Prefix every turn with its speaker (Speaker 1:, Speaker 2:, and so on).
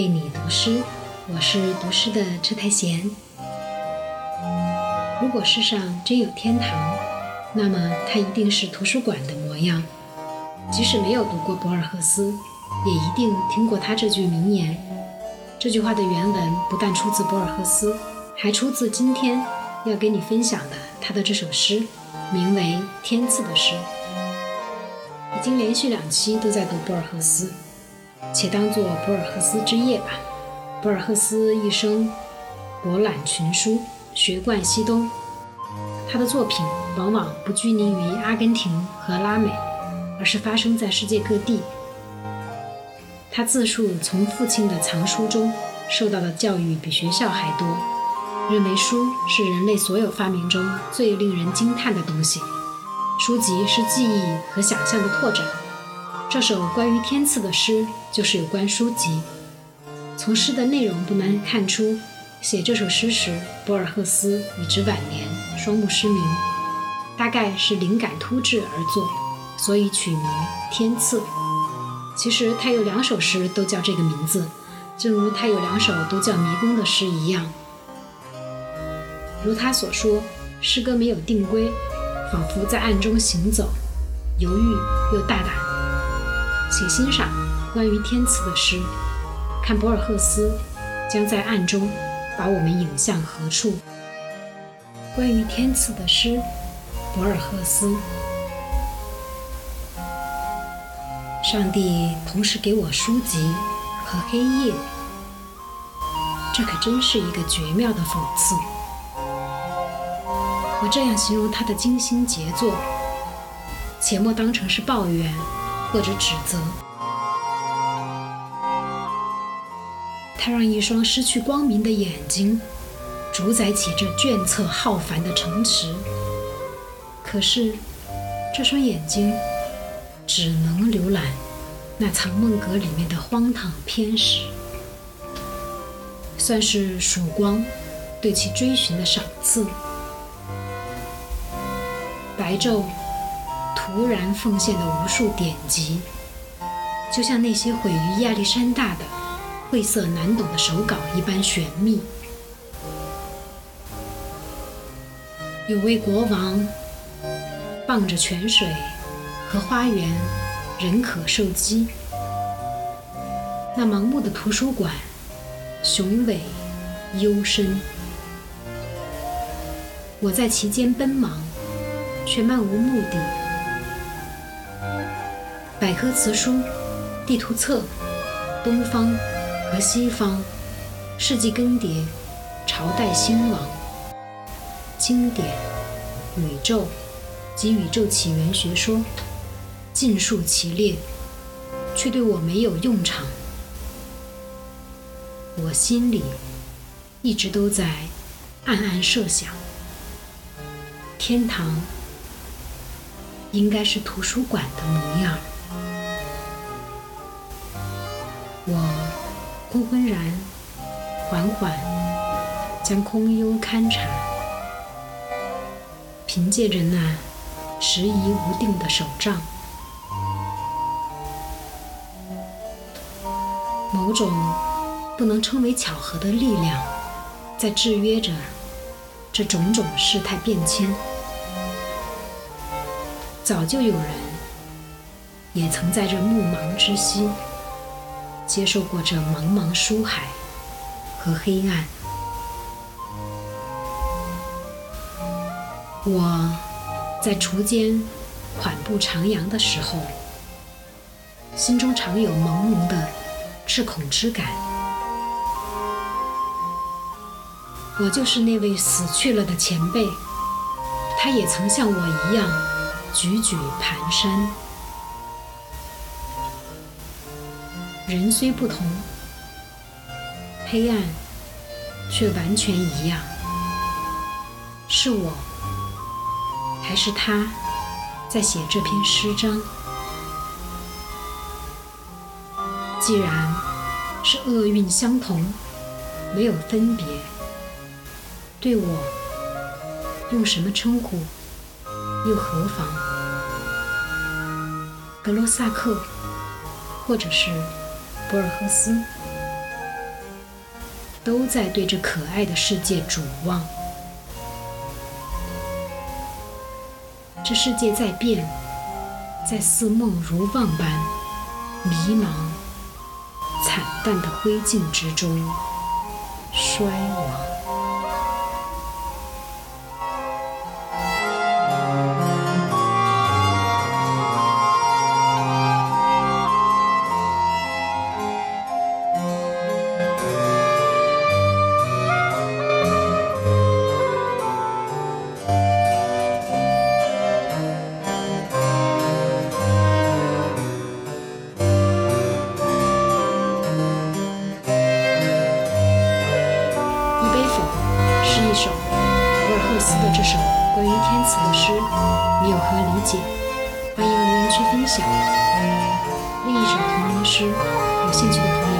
Speaker 1: 为你读诗，我是读诗的车太贤。如果世上真有天堂，那么它一定是图书馆的模样。即使没有读过博尔赫斯，也一定听过他这句名言。这句话的原文不但出自博尔赫斯，还出自今天要跟你分享的他的这首诗，名为《天赐的诗》。已经连续两期都在读博尔赫斯，且当作博尔赫斯之夜吧。博尔赫斯一生博览群书，学贯西东。他的作品往往不拘泥于阿根廷和拉美，而是发生在世界各地。他自述从父亲的藏书中受到的教育比学校还多，认为书是人类所有发明中最令人惊叹的东西。书籍是记忆和想象的拓展。这首关于天赐的诗就是有关书籍。从诗的内容不难看出，写这首诗时，博尔赫斯已至晚年，双目失明，大概是灵感突至而作，所以取名《天赐》。其实他有两首诗都叫这个名字，正如他有两首都叫迷宫的诗一样。如他所说，诗歌没有定规。仿佛在暗中行走，犹豫又大胆。请欣赏关于天赐的诗，看博尔赫斯将在暗中把我们引向何处。关于天赐的诗，博尔赫斯。上帝同时给我书籍和黑夜，这可真是一个绝妙的讽刺。我这样形容他的精心杰作，且莫当成是抱怨或者指责。他让一双失去光明的眼睛主宰起这卷册浩繁的城池，可是这双眼睛只能浏览那藏梦阁里面的荒唐偏史，算是曙光对其追寻的赏赐。白昼突然奉献的无数典籍，就像那些毁于亚历山大的晦涩难懂的手稿一般玄秘。有位国王傍着泉水和花园，人可受饥。那盲目的图书馆，雄伟幽深。我在其间奔忙。却漫无目的。百科词书、地图册、东方和西方、世纪更迭、朝代兴亡、经典、宇宙及宇宙起源学说，尽数其列，却对我没有用场。我心里一直都在暗暗设想：天堂。应该是图书馆的模样。我昏昏然、缓缓将空幽勘察，凭借着那迟疑无定的手杖，某种不能称为巧合的力量，在制约着这种种事态变迁。早就有人也曾在这暮茫之息接受过这茫茫书海和黑暗。我在锄间缓步徜徉的时候，心中常有朦胧的赤恐之感。我就是那位死去了的前辈，他也曾像我一样。踽踽蹒跚，人虽不同，黑暗却完全一样。是我，还是他，在写这篇诗章？既然是厄运相同，没有分别，对我用什么称呼？又何妨？格罗萨克，或者是博尔赫斯，都在对这可爱的世界瞩望。这世界在变，在似梦如望般迷茫、惨淡的灰烬之中衰亡。的这首关于天赐的诗，你有何理解？欢迎留言区分享。另一首同名诗，有兴趣的朋友。